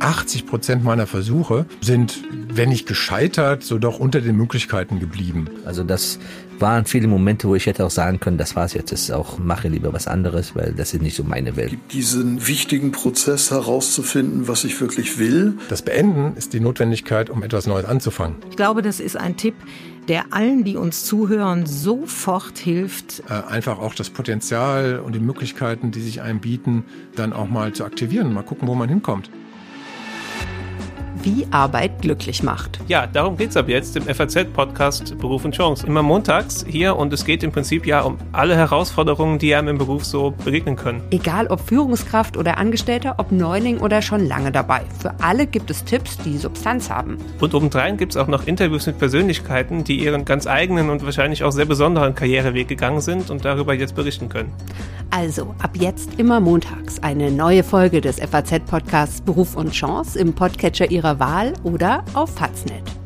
80 Prozent meiner Versuche sind, wenn nicht gescheitert, so doch unter den Möglichkeiten geblieben. Also das waren viele Momente, wo ich hätte auch sagen können, das war's jetzt, ist auch, mache lieber was anderes, weil das ist nicht so meine Welt. Diesen wichtigen Prozess herauszufinden, was ich wirklich will. Das Beenden ist die Notwendigkeit, um etwas Neues anzufangen. Ich glaube, das ist ein Tipp, der allen, die uns zuhören, sofort hilft. Äh, einfach auch das Potenzial und die Möglichkeiten, die sich einem bieten, dann auch mal zu aktivieren, mal gucken, wo man hinkommt wie Arbeit glücklich macht. Ja, darum geht es ab jetzt im FAZ-Podcast Beruf und Chance. Immer montags hier und es geht im Prinzip ja um alle Herausforderungen, die einem im Beruf so begegnen können. Egal ob Führungskraft oder Angestellter, ob Neuling oder schon lange dabei. Für alle gibt es Tipps, die Substanz haben. Und obendrein gibt es auch noch Interviews mit Persönlichkeiten, die ihren ganz eigenen und wahrscheinlich auch sehr besonderen Karriereweg gegangen sind und darüber jetzt berichten können. Also, ab jetzt immer montags eine neue Folge des FAZ-Podcasts Beruf und Chance im Podcatcher Ihrer Wahl oder auf Faznet.